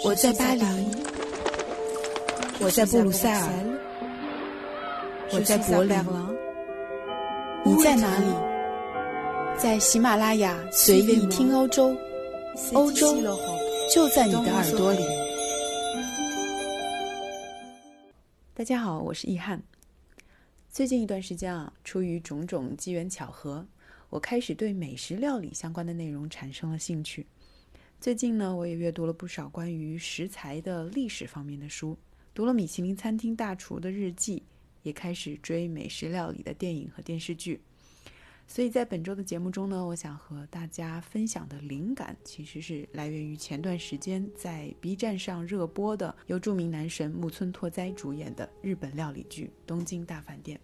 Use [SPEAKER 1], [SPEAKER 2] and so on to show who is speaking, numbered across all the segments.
[SPEAKER 1] 我在巴黎，我在布鲁塞尔，我在柏林，你在哪里？在喜马拉雅随意听欧洲，欧洲就在你的耳朵里。大家好，我是易翰。最近一段时间啊，出于种种机缘巧合，我开始对美食料理相关的内容产生了兴趣。最近呢，我也阅读了不少关于食材的历史方面的书，读了米其林餐厅大厨的日记，也开始追美食料理的电影和电视剧。所以在本周的节目中呢，我想和大家分享的灵感，其实是来源于前段时间在 B 站上热播的由著名男神木村拓哉主演的日本料理剧《东京大饭店》。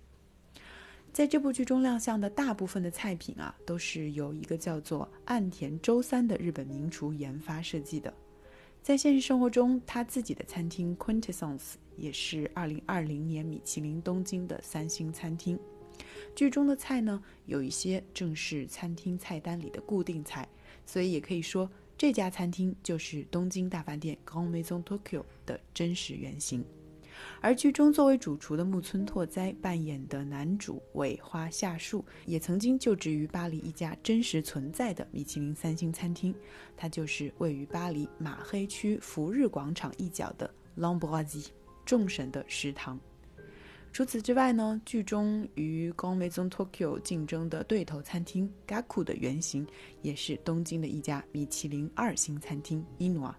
[SPEAKER 1] 在这部剧中亮相的大部分的菜品啊，都是由一个叫做岸田周三的日本名厨研发设计的。在现实生活中，他自己的餐厅 Quintessence 也是2020年米其林东京的三星餐厅。剧中的菜呢，有一些正是餐厅菜单里的固定菜，所以也可以说这家餐厅就是东京大饭店 Grand Maison Tokyo 的真实原型。而剧中作为主厨的木村拓哉扮演的男主尾花夏树，也曾经就职于巴黎一家真实存在的米其林三星餐厅，它就是位于巴黎马黑区福日广场一角的 L'Ambroisie 众神的食堂。除此之外呢，剧中与 g o m e z o n Tokyo 竞争的对头餐厅 Gaku 的原型，也是东京的一家米其林二星餐厅 Inu。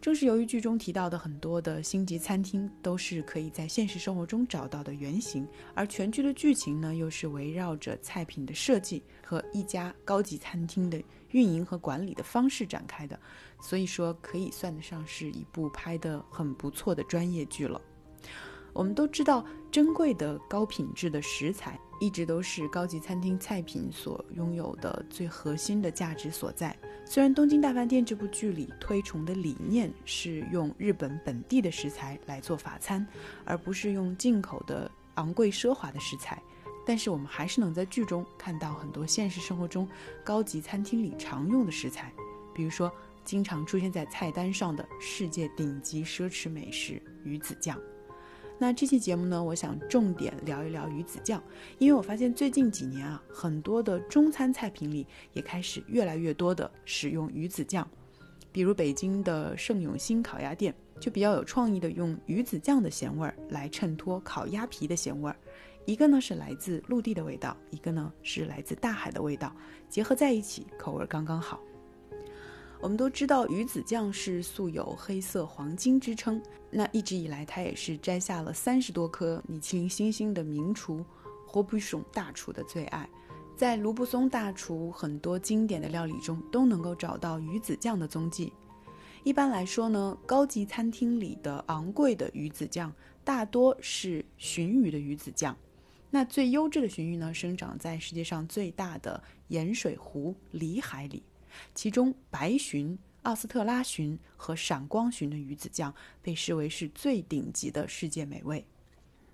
[SPEAKER 1] 正是由于剧中提到的很多的星级餐厅都是可以在现实生活中找到的原型，而全剧的剧情呢又是围绕着菜品的设计和一家高级餐厅的运营和管理的方式展开的，所以说可以算得上是一部拍得很不错的专业剧了。我们都知道，珍贵的高品质的食材一直都是高级餐厅菜品所拥有的最核心的价值所在。虽然《东京大饭店》这部剧里推崇的理念是用日本本地的食材来做法餐，而不是用进口的昂贵奢华的食材，但是我们还是能在剧中看到很多现实生活中高级餐厅里常用的食材，比如说经常出现在菜单上的世界顶级奢侈美食鱼子酱。那这期节目呢，我想重点聊一聊鱼子酱，因为我发现最近几年啊，很多的中餐菜品里也开始越来越多的使用鱼子酱，比如北京的盛永兴烤鸭店就比较有创意的用鱼子酱的咸味儿来衬托烤鸭皮的咸味儿，一个呢是来自陆地的味道，一个呢是来自大海的味道，结合在一起，口味刚刚好。我们都知道鱼子酱是素有“黑色黄金”之称，那一直以来它也是摘下了三十多颗米其林星星的名厨霍布松大厨的最爱。在卢布松大厨很多经典的料理中都能够找到鱼子酱的踪迹。一般来说呢，高级餐厅里的昂贵的鱼子酱大多是鲟鱼的鱼子酱。那最优质的鲟鱼呢，生长在世界上最大的盐水湖里海里。其中，白鲟、奥斯特拉鲟和闪光鲟的鱼子酱被视为是最顶级的世界美味。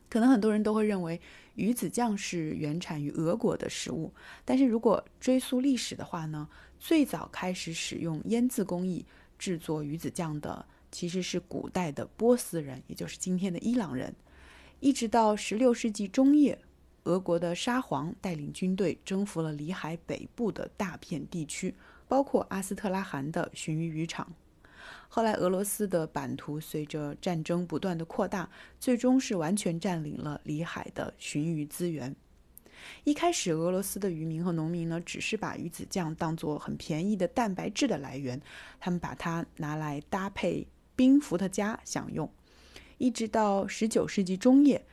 [SPEAKER 1] 可能很多人都会认为鱼子酱是原产于俄国的食物，但是如果追溯历史的话呢，最早开始使用腌渍工艺制作鱼子酱的其实是古代的波斯人，也就是今天的伊朗人。一直到16世纪中叶，俄国的沙皇带领军队征服了里海北部的大片地区。包括阿斯特拉罕的鲟鱼渔场。后来，俄罗斯的版图随着战争不断的扩大，最终是完全占领了里海的鲟鱼资源。一开始，俄罗斯的渔民和农民呢，只是把鱼子酱当做很便宜的蛋白质的来源，他们把它拿来搭配冰伏特加享用。一直到十九世纪中叶，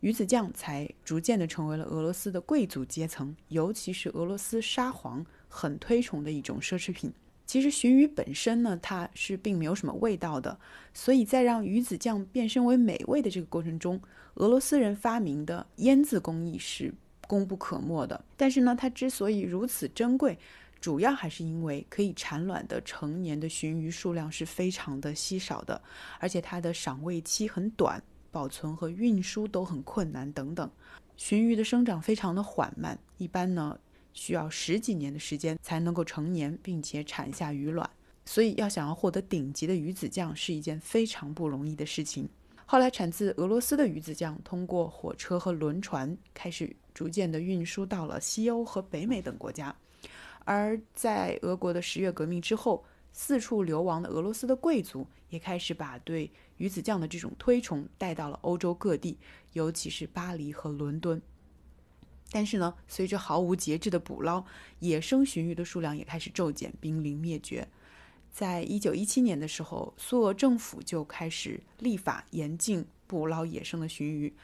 [SPEAKER 1] 鱼子酱才逐渐的成为了俄罗斯的贵族阶层，尤其是俄罗斯沙皇。很推崇的一种奢侈品。其实鲟鱼本身呢，它是并没有什么味道的，所以在让鱼子酱变身为美味的这个过程中，俄罗斯人发明的腌制工艺是功不可没的。但是呢，它之所以如此珍贵，主要还是因为可以产卵的成年的鲟鱼数量是非常的稀少的，而且它的赏味期很短，保存和运输都很困难等等。鲟鱼的生长非常的缓慢，一般呢。需要十几年的时间才能够成年，并且产下鱼卵。所以要想要获得顶级的鱼子酱是一件非常不容易的事情。后来，产自俄罗斯的鱼子酱通过火车和轮船开始逐渐的运输到了西欧和北美等国家。而在俄国的十月革命之后，四处流亡的俄罗斯的贵族也开始把对鱼子酱的这种推崇带到了欧洲各地，尤其是巴黎和伦敦。但是呢，随着毫无节制的捕捞，野生鲟鱼的数量也开始骤减，濒临灭绝。在一九一七年的时候，苏俄政府就开始立法严禁捕捞野生的鲟鱼。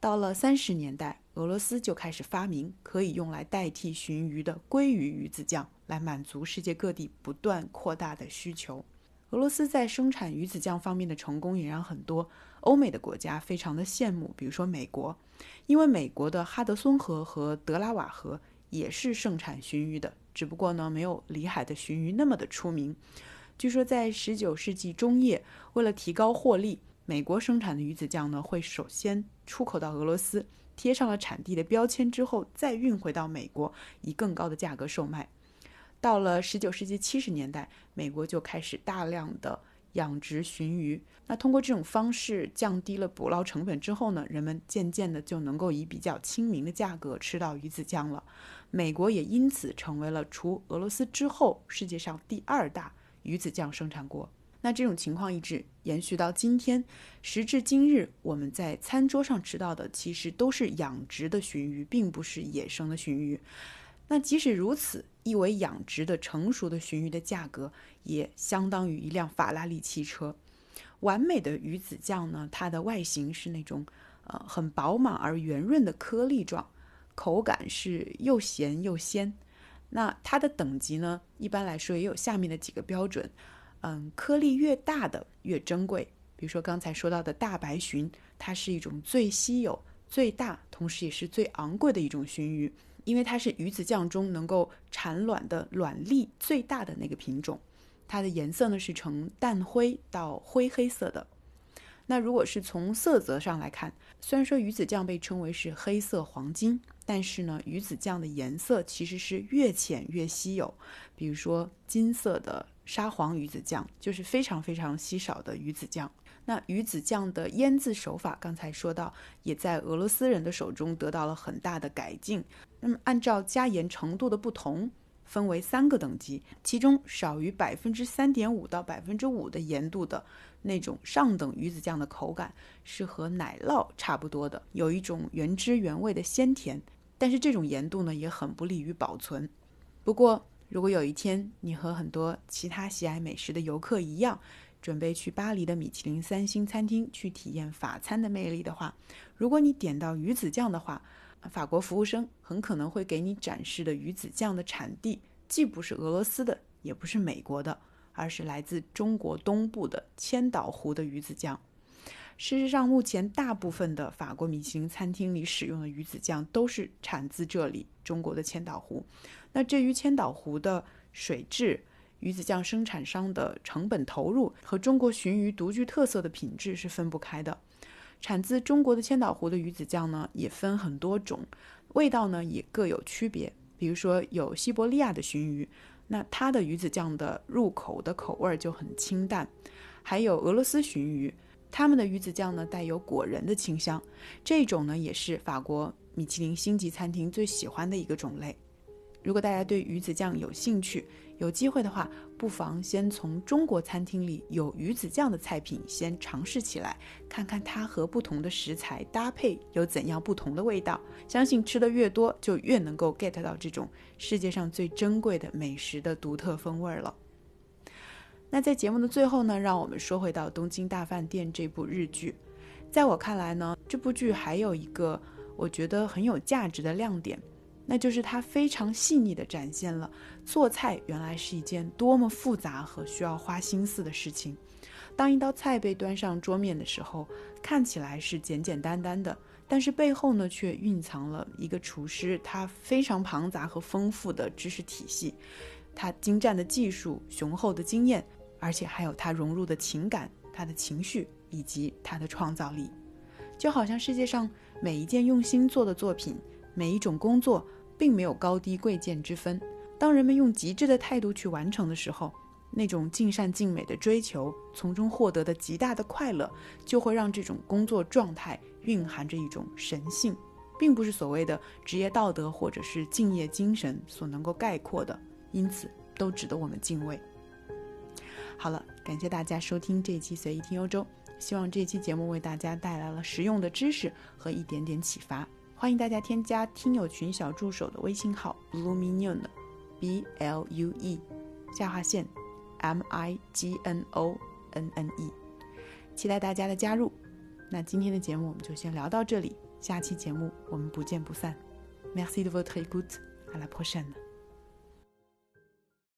[SPEAKER 1] 到了三十年代，俄罗斯就开始发明可以用来代替鲟鱼的鲑鱼鱼子酱，来满足世界各地不断扩大的需求。俄罗斯在生产鱼子酱方面的成功，也让很多欧美的国家非常的羡慕。比如说美国，因为美国的哈德松河和德拉瓦河也是盛产鲟鱼的，只不过呢，没有里海的鲟鱼那么的出名。据说，在十九世纪中叶，为了提高获利，美国生产的鱼子酱呢会首先出口到俄罗斯，贴上了产地的标签之后，再运回到美国，以更高的价格售卖。到了十九世纪七十年代，美国就开始大量的养殖鲟鱼。那通过这种方式降低了捕捞成本之后呢，人们渐渐的就能够以比较亲民的价格吃到鱼子酱了。美国也因此成为了除俄罗斯之后世界上第二大。鱼子酱生产国，那这种情况一直延续到今天，时至今日，我们在餐桌上吃到的其实都是养殖的鲟鱼，并不是野生的鲟鱼。那即使如此，一尾养殖的成熟的鲟鱼的价格也相当于一辆法拉利汽车。完美的鱼子酱呢，它的外形是那种呃很饱满而圆润的颗粒状，口感是又咸又鲜。那它的等级呢？一般来说也有下面的几个标准，嗯，颗粒越大的越珍贵。比如说刚才说到的大白鲟，它是一种最稀有、最大，同时也是最昂贵的一种鲟鱼，因为它是鱼子酱中能够产卵的卵粒最大的那个品种。它的颜色呢是呈淡灰到灰黑色的。那如果是从色泽上来看，虽然说鱼子酱被称为是黑色黄金。但是呢，鱼子酱的颜色其实是越浅越稀有。比如说金色的沙黄鱼子酱就是非常非常稀少的鱼子酱。那鱼子酱的腌制手法，刚才说到，也在俄罗斯人的手中得到了很大的改进。那么按照加盐程度的不同，分为三个等级，其中少于百分之三点五到百分之五的盐度的那种上等鱼子酱的口感是和奶酪差不多的，有一种原汁原味的鲜甜。但是这种盐度呢也很不利于保存。不过，如果有一天你和很多其他喜爱美食的游客一样，准备去巴黎的米其林三星餐厅去体验法餐的魅力的话，如果你点到鱼子酱的话，法国服务生很可能会给你展示的鱼子酱的产地既不是俄罗斯的，也不是美国的，而是来自中国东部的千岛湖的鱼子酱。事实上，目前大部分的法国米其林餐厅里使用的鱼子酱都是产自这里中国的千岛湖。那至于千岛湖的水质、鱼子酱生产商的成本投入和中国鲟鱼独具特色的品质是分不开的。产自中国的千岛湖的鱼子酱呢，也分很多种，味道呢也各有区别。比如说有西伯利亚的鲟鱼，那它的鱼子酱的入口的口味就很清淡；还有俄罗斯鲟鱼。它们的鱼子酱呢带有果仁的清香，这种呢也是法国米其林星级餐厅最喜欢的一个种类。如果大家对鱼子酱有兴趣，有机会的话，不妨先从中国餐厅里有鱼子酱的菜品先尝试起来，看看它和不同的食材搭配有怎样不同的味道。相信吃的越多，就越能够 get 到这种世界上最珍贵的美食的独特风味了。那在节目的最后呢，让我们说回到《东京大饭店》这部日剧。在我看来呢，这部剧还有一个我觉得很有价值的亮点，那就是它非常细腻地展现了做菜原来是一件多么复杂和需要花心思的事情。当一道菜被端上桌面的时候，看起来是简简单单的，但是背后呢，却蕴藏了一个厨师他非常庞杂和丰富的知识体系，他精湛的技术、雄厚的经验。而且还有他融入的情感、他的情绪以及他的创造力，就好像世界上每一件用心做的作品，每一种工作，并没有高低贵贱之分。当人们用极致的态度去完成的时候，那种尽善尽美的追求，从中获得的极大的快乐，就会让这种工作状态蕴含着一种神性，并不是所谓的职业道德或者是敬业精神所能够概括的，因此都值得我们敬畏。好了，感谢大家收听这一期随意听欧洲，希望这期节目为大家带来了实用的知识和一点点启发。欢迎大家添加听友群小助手的微信号 blue minion，b l u e 下划线 m i g n o n n e，期待大家的加入。那今天的节目我们就先聊到这里，下期节目我们不见不散。Merci de votre écoute，à la prochaine。